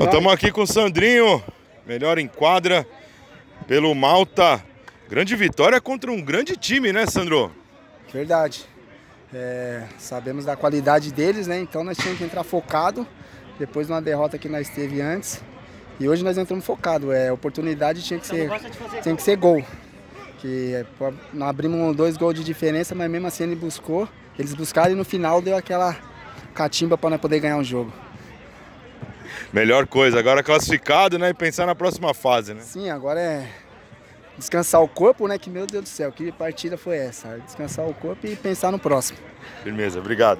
Estamos aqui com o Sandrinho, melhor em quadra pelo Malta. Grande vitória contra um grande time, né, Sandro? Verdade. É, sabemos da qualidade deles, né? Então nós tínhamos que entrar focado. Depois de uma derrota que nós teve antes. E hoje nós entramos focado. É, oportunidade tinha que ser, tinha que ser gol. Que é, nós abrimos dois gols de diferença, mas mesmo assim ele buscou. Eles buscaram e no final deu aquela catimba para nós poder ganhar um jogo. Melhor coisa, agora classificado, né? E pensar na próxima fase, né? Sim, agora é descansar o corpo, né? Que meu Deus do céu, que partida foi essa? Descansar o corpo e pensar no próximo. Firmeza, obrigado.